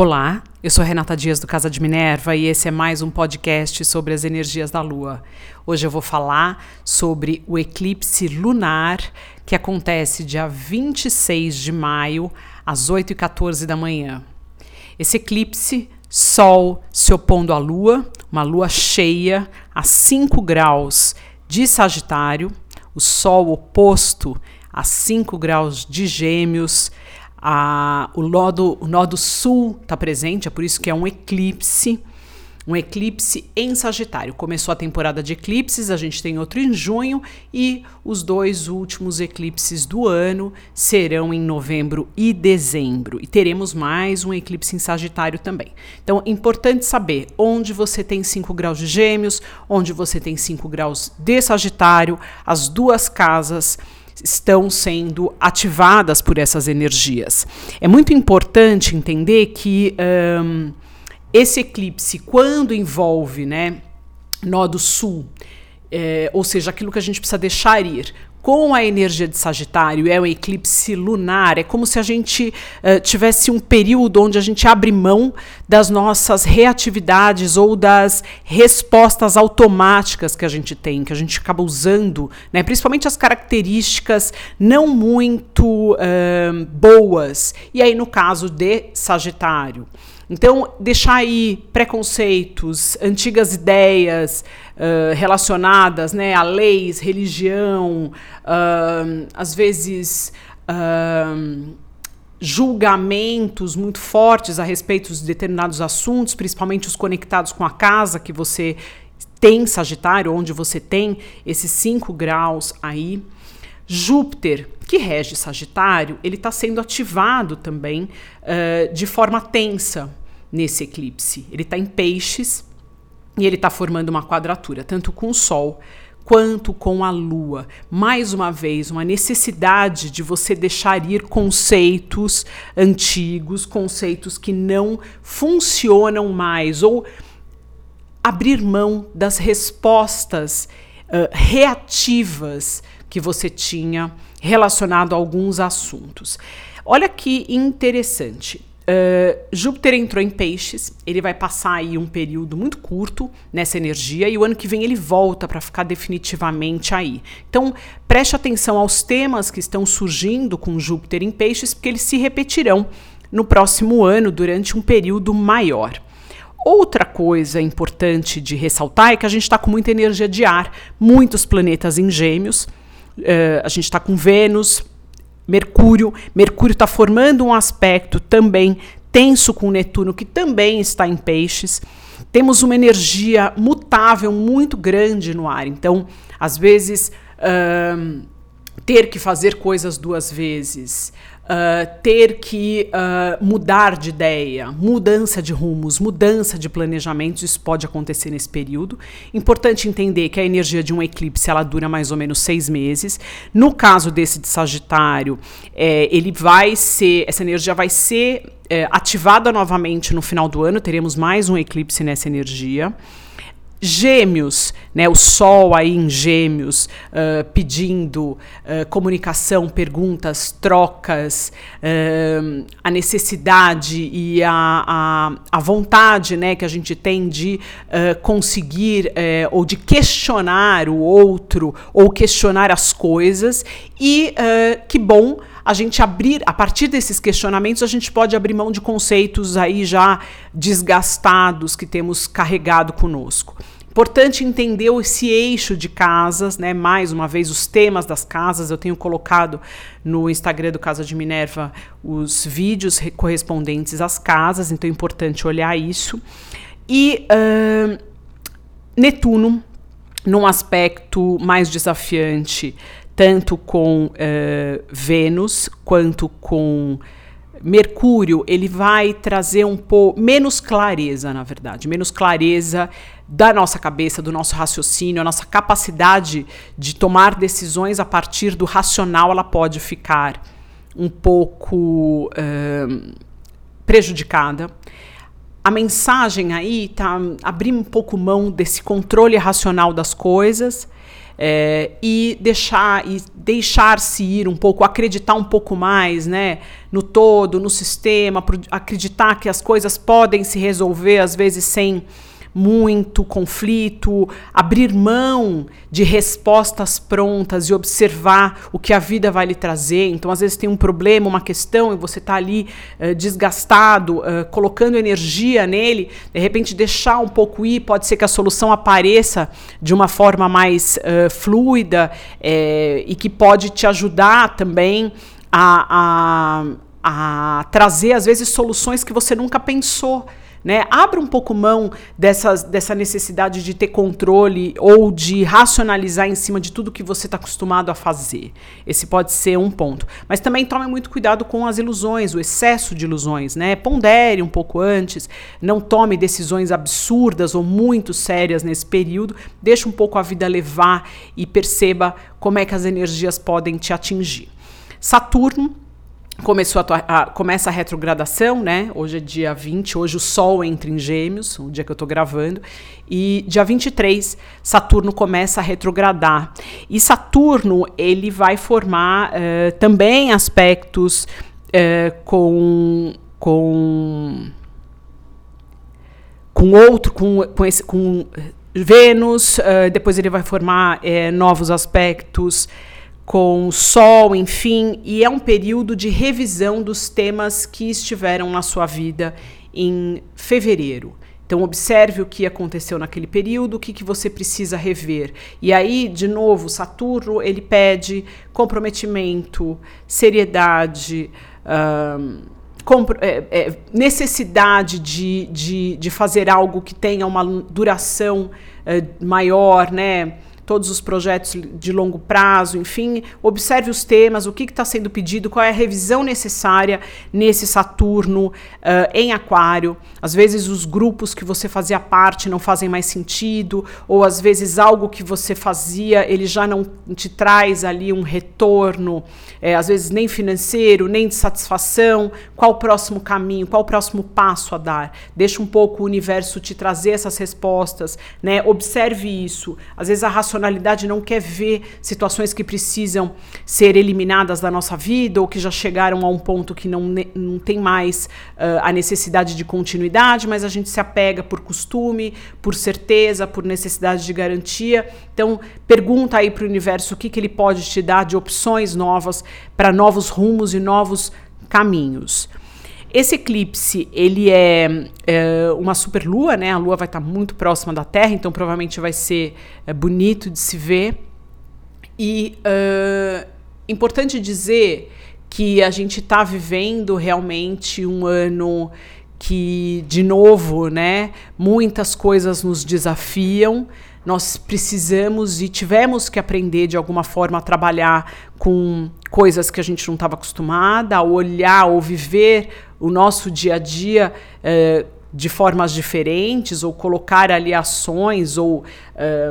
Olá, eu sou Renata Dias do Casa de Minerva e esse é mais um podcast sobre as energias da Lua. Hoje eu vou falar sobre o eclipse lunar que acontece dia 26 de maio, às 8h14 da manhã. Esse eclipse, Sol se opondo à Lua, uma lua cheia a 5 graus de Sagitário, o Sol oposto a 5 graus de Gêmeos a, o, nodo, o nodo sul está presente, é por isso que é um eclipse. Um eclipse em Sagitário. Começou a temporada de eclipses, a gente tem outro em junho e os dois últimos eclipses do ano serão em novembro e dezembro. E teremos mais um eclipse em Sagitário também. Então, é importante saber onde você tem 5 graus de Gêmeos, onde você tem 5 graus de Sagitário, as duas casas estão sendo ativadas por essas energias. É muito importante entender que um, esse eclipse, quando envolve né, Nodo Sul, é, ou seja, aquilo que a gente precisa deixar ir, com a energia de Sagitário, é o eclipse lunar, é como se a gente uh, tivesse um período onde a gente abre mão das nossas reatividades ou das respostas automáticas que a gente tem, que a gente acaba usando, né, principalmente as características não muito uh, boas. E aí, no caso de Sagitário. Então, deixar aí preconceitos, antigas ideias relacionadas né, a leis, religião, uh, às vezes. Uh, julgamentos muito fortes a respeito de determinados assuntos, principalmente os conectados com a casa que você tem Sagitário, onde você tem esses cinco graus aí. Júpiter, que rege Sagitário, ele está sendo ativado também uh, de forma tensa nesse eclipse. Ele está em peixes e ele está formando uma quadratura, tanto com o Sol quanto com a Lua. Mais uma vez, uma necessidade de você deixar ir conceitos antigos, conceitos que não funcionam mais, ou abrir mão das respostas uh, reativas que você tinha relacionado a alguns assuntos. Olha que interessante. Uh, Júpiter entrou em peixes, ele vai passar aí um período muito curto nessa energia e o ano que vem ele volta para ficar definitivamente aí. Então, preste atenção aos temas que estão surgindo com Júpiter em peixes, porque eles se repetirão no próximo ano durante um período maior. Outra coisa importante de ressaltar é que a gente está com muita energia de ar, muitos planetas em gêmeos, uh, a gente está com Vênus, Mercúrio. Mercúrio está formando um aspecto também tenso com Netuno, que também está em peixes. Temos uma energia mutável muito grande no ar. Então, às vezes, ter que fazer coisas duas vezes, uh, ter que uh, mudar de ideia, mudança de rumos, mudança de planejamentos, isso pode acontecer nesse período. Importante entender que a energia de um eclipse ela dura mais ou menos seis meses. No caso desse de Sagitário, é, ele vai ser, essa energia vai ser é, ativada novamente no final do ano. Teremos mais um eclipse nessa energia. Gêmeos, né, o Sol aí em Gêmeos, uh, pedindo uh, comunicação, perguntas, trocas, uh, a necessidade e a, a, a, vontade né, que a gente tem de conseguir eh, ou de questionar o outro ou questionar as coisas. E que bom a gente abrir, a partir desses questionamentos, a gente pode abrir mão de conceitos aí já desgastados que temos carregado conosco. Importante entender esse eixo de casas, né? Mais uma vez, os temas das casas. Eu tenho colocado no Instagram do Casa de Minerva os vídeos correspondentes às casas, então é importante olhar isso. E uh, Netuno, num aspecto mais desafiante, tanto com uh, Vênus quanto com Mercúrio, ele vai trazer um pouco menos clareza, na verdade, menos clareza da nossa cabeça, do nosso raciocínio, a nossa capacidade de tomar decisões a partir do racional, ela pode ficar um pouco uh, prejudicada. A mensagem aí tá abrir um pouco mão desse controle racional das coisas é, e deixar e deixar-se ir um pouco, acreditar um pouco mais, né, no todo, no sistema, acreditar que as coisas podem se resolver às vezes sem muito conflito, abrir mão de respostas prontas e observar o que a vida vai lhe trazer. Então, às vezes tem um problema, uma questão, e você está ali uh, desgastado, uh, colocando energia nele, de repente deixar um pouco ir, pode ser que a solução apareça de uma forma mais uh, fluida e que pode te ajudar também a, a, a trazer, às vezes, soluções que você nunca pensou. Né? Abra um pouco mão dessas, dessa necessidade de ter controle ou de racionalizar em cima de tudo que você está acostumado a fazer. Esse pode ser um ponto. Mas também tome muito cuidado com as ilusões, o excesso de ilusões. Né? Pondere um pouco antes, não tome decisões absurdas ou muito sérias nesse período. Deixe um pouco a vida levar e perceba como é que as energias podem te atingir. Saturno começou a, a, começa a retrogradação, né? Hoje é dia 20, hoje o Sol entra em Gêmeos, o dia que eu estou gravando, e dia 23 Saturno começa a retrogradar. E Saturno ele vai formar uh, também aspectos uh, com com com outro com, com esse com Vênus, uh, depois ele vai formar novos aspectos com sol, enfim, e é um período de revisão dos temas que estiveram na sua vida em fevereiro. Então, observe o que aconteceu naquele período, o que, que você precisa rever. E aí, de novo, Saturno ele pede comprometimento, seriedade, é, é, necessidade de, de, de fazer algo que tenha uma duração é, maior, né? Todos os projetos de longo prazo, enfim, observe os temas, o que está sendo pedido, qual é a revisão necessária nesse Saturno uh, em Aquário. Às vezes os grupos que você fazia parte não fazem mais sentido, ou às vezes algo que você fazia ele já não te traz ali um retorno, é, às vezes nem financeiro, nem de satisfação. Qual o próximo caminho, qual o próximo passo a dar? Deixa um pouco o universo te trazer essas respostas, né? Observe isso. Às vezes a racionalidade racionalidade não quer ver situações que precisam ser eliminadas da nossa vida ou que já chegaram a um ponto que não, não tem mais uh, a necessidade de continuidade, mas a gente se apega por costume, por certeza, por necessidade de garantia. Então, pergunta aí para o universo o que, que ele pode te dar de opções novas para novos rumos e novos caminhos. Esse eclipse, ele é, é, uma superlua, né? A lua vai estar muito próxima da Terra, então provavelmente vai ser é, bonito de se ver. E uh, importante dizer que a gente está vivendo realmente um ano que, de novo, né, muitas coisas nos desafiam. Nós precisamos e tivemos que aprender de alguma forma a trabalhar com coisas que a gente não estava acostumada, a olhar ou viver o nosso dia a dia eh, de formas diferentes, ou colocar ali ações ou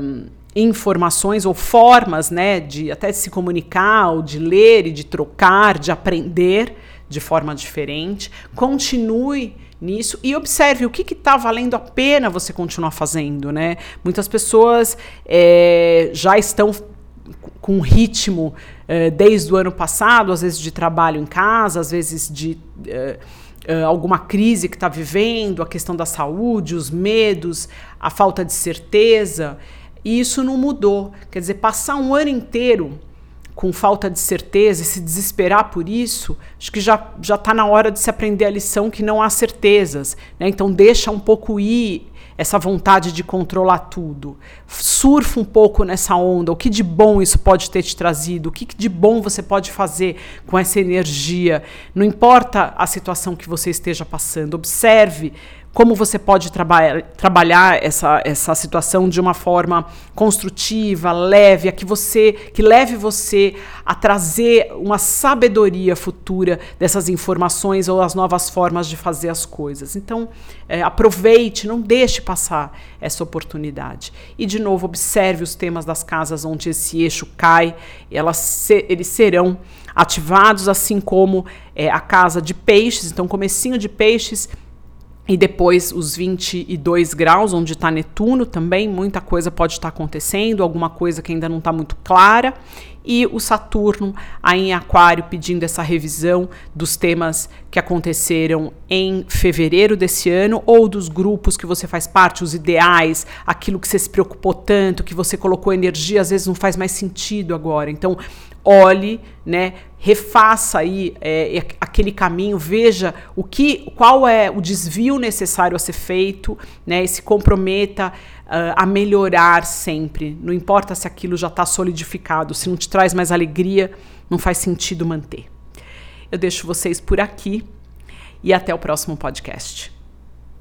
um, informações ou formas né, de até de se comunicar, ou de ler e de trocar, de aprender de forma diferente. Continue nisso e observe o que está valendo a pena você continuar fazendo, né? Muitas pessoas é, já estão com ritmo uh, desde o ano passado, às vezes de trabalho em casa, às vezes de uh, alguma crise que está vivendo, a questão da saúde, os medos, a falta de certeza. E isso não mudou. Quer dizer, passar um ano inteiro com falta de certeza e se desesperar por isso, acho que já já está na hora de se aprender a lição que não há certezas. Né? Então deixa um pouco ir essa vontade de controlar tudo. Surfa um pouco nessa onda. O que de bom isso pode ter te trazido? O que de bom você pode fazer com essa energia? Não importa a situação que você esteja passando, observe como você pode traba trabalhar essa, essa situação de uma forma construtiva, leve, a que você que leve você a trazer uma sabedoria futura dessas informações ou as novas formas de fazer as coisas. Então, é, aproveite, não deixe passar essa oportunidade. E de novo, observe os temas das casas onde esse eixo cai, elas se, eles serão ativados, assim como é, a casa de peixes. Então, comecinho de peixes e depois os 22 graus, onde está Netuno também, muita coisa pode estar tá acontecendo, alguma coisa que ainda não está muito clara. E o Saturno aí em Aquário pedindo essa revisão dos temas que aconteceram em fevereiro desse ano, ou dos grupos que você faz parte, os ideais, aquilo que você se preocupou tanto, que você colocou energia, às vezes não faz mais sentido agora. Então, olhe, né, refaça aí é, aquele caminho, veja o que, qual é o desvio necessário a ser feito, né, e se comprometa uh, a melhorar sempre. Não importa se aquilo já está solidificado, se não te traz mais alegria, não faz sentido manter. Eu deixo vocês por aqui e até o próximo podcast.